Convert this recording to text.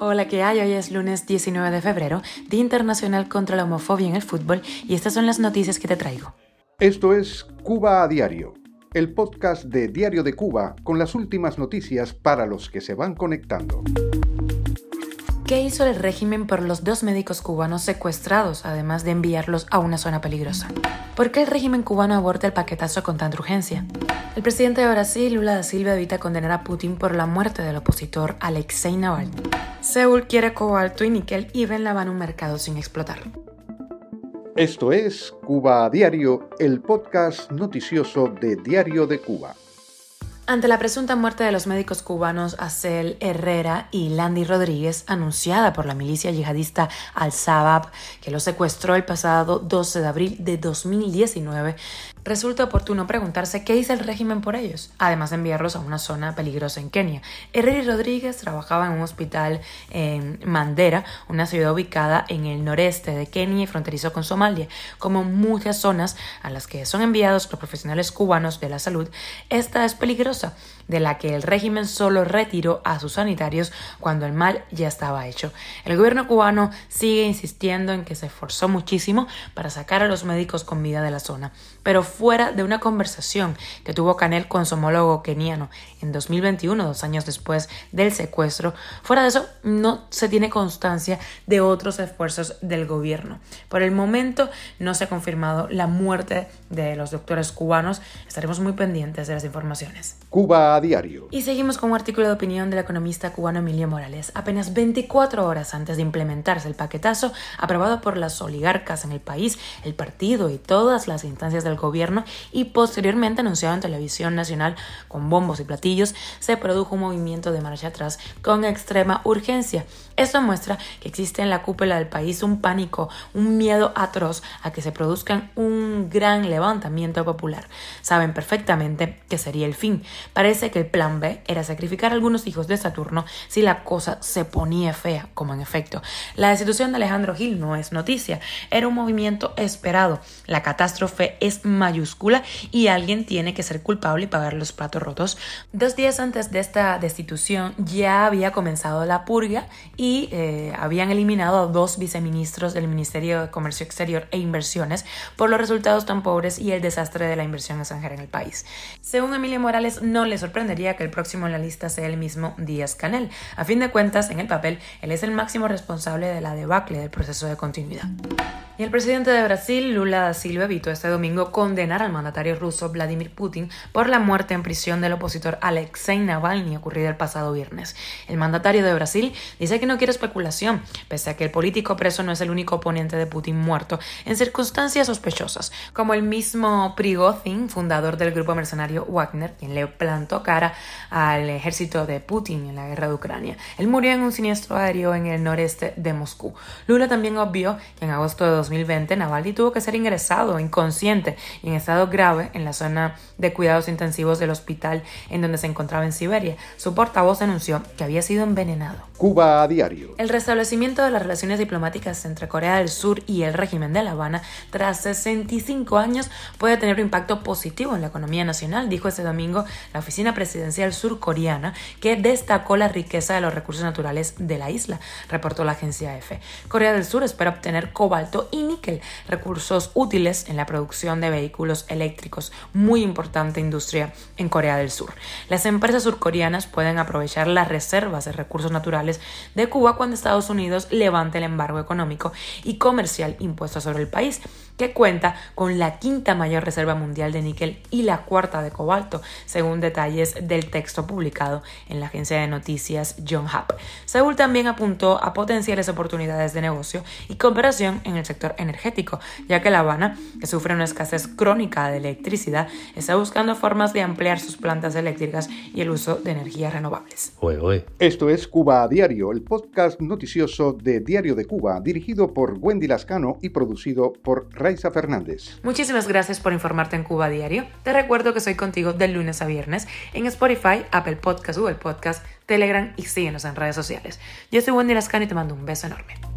Hola, ¿qué hay? Hoy es lunes 19 de febrero, Día Internacional contra la Homofobia en el Fútbol, y estas son las noticias que te traigo. Esto es Cuba a Diario, el podcast de Diario de Cuba con las últimas noticias para los que se van conectando. ¿Qué hizo el régimen por los dos médicos cubanos secuestrados, además de enviarlos a una zona peligrosa? ¿Por qué el régimen cubano aborta el paquetazo con tanta urgencia? El presidente de Brasil, Lula da Silva, evita condenar a Putin por la muerte del opositor Alexei Navalny. Seúl quiere cobalto y níquel y ven van un mercado sin explotar. Esto es Cuba a Diario, el podcast noticioso de Diario de Cuba. Ante la presunta muerte de los médicos cubanos Acel Herrera y Landy Rodríguez, anunciada por la milicia yihadista Al-Shabaab, que los secuestró el pasado 12 de abril de 2019, resulta oportuno preguntarse qué hizo el régimen por ellos, además de enviarlos a una zona peligrosa en Kenia. Herrera Rodríguez trabajaban en un hospital en Mandera, una ciudad ubicada en el noreste de Kenia y fronterizo con Somalia. Como muchas zonas a las que son enviados los profesionales cubanos de la salud, esta es peligrosa de la que el régimen solo retiró a sus sanitarios cuando el mal ya estaba hecho. El gobierno cubano sigue insistiendo en que se esforzó muchísimo para sacar a los médicos con vida de la zona, pero fuera de una conversación que tuvo Canel con su homólogo keniano en 2021, dos años después del secuestro, fuera de eso no se tiene constancia de otros esfuerzos del gobierno. Por el momento no se ha confirmado la muerte de los doctores cubanos, estaremos muy pendientes de las informaciones. Cuba diario. Y seguimos con un artículo de opinión del economista cubano Emilio Morales. Apenas 24 horas antes de implementarse el paquetazo aprobado por las oligarcas en el país, el partido y todas las instancias del gobierno y posteriormente anunciado en televisión nacional con bombos y platillos, se produjo un movimiento de marcha atrás con extrema urgencia. Esto muestra que existe en la cúpula del país un pánico, un miedo atroz a que se produzcan un gran levantamiento popular. Saben perfectamente que sería el fin. Parece que el plan B era sacrificar a algunos hijos de Saturno si la cosa se ponía fea, como en efecto. La destitución de Alejandro Gil no es noticia, era un movimiento esperado. La catástrofe es mayúscula y alguien tiene que ser culpable y pagar los platos rotos. Dos días antes de esta destitución ya había comenzado la purga y eh, habían eliminado a dos viceministros del Ministerio de Comercio Exterior e Inversiones por los resultados tan pobres y el desastre de la inversión extranjera en el país. Según Emilio Morales, no le sorprendería que el próximo en la lista sea el mismo Díaz Canel. A fin de cuentas, en el papel, él es el máximo responsable de la debacle del proceso de continuidad. Y el presidente de Brasil, Lula da Silva, evitó este domingo condenar al mandatario ruso Vladimir Putin por la muerte en prisión del opositor Alexei Navalny ocurrida el pasado viernes. El mandatario de Brasil dice que no quiere especulación, pese a que el político preso no es el único oponente de Putin muerto en circunstancias sospechosas, como el mismo Prigozhin, fundador del grupo mercenario Wagner, quien le plantó cara al ejército de Putin en la guerra de Ucrania. Él murió en un siniestro aéreo en el noreste de Moscú. Lula también obvió que en agosto de 2020, Navalny tuvo que ser ingresado inconsciente y en estado grave en la zona de cuidados intensivos del hospital en donde se encontraba en Siberia. Su portavoz anunció que había sido envenenado. Cuba a diario. El restablecimiento de las relaciones diplomáticas entre Corea del Sur y el régimen de La Habana tras 65 años puede tener un impacto positivo en la economía nacional, dijo este domingo la oficina presidencial surcoreana que destacó la riqueza de los recursos naturales de la isla, reportó la agencia EFE. Corea del Sur espera obtener cobalto y níquel, recursos útiles en la producción de vehículos eléctricos, muy importante industria en Corea del Sur. Las empresas surcoreanas pueden aprovechar las reservas de recursos naturales de Cuba cuando Estados Unidos levante el embargo económico y comercial impuesto sobre el país que cuenta con la quinta mayor reserva mundial de níquel y la cuarta de cobalto, según detalles del texto publicado en la agencia de noticias John Hub. Seúl también apuntó a potenciales oportunidades de negocio y cooperación en el sector energético, ya que La Habana, que sufre una escasez crónica de electricidad, está buscando formas de ampliar sus plantas eléctricas y el uso de energías renovables. Esto es Cuba a Diario, el podcast noticioso de Diario de Cuba, dirigido por Wendy Lascano y producido por Raiza Fernández. Muchísimas gracias por informarte en Cuba Diario. Te recuerdo que soy contigo de lunes a viernes en Spotify, Apple Podcast, Google Podcast, Telegram y síguenos en redes sociales. Yo soy Wendy Lascano y te mando un beso enorme.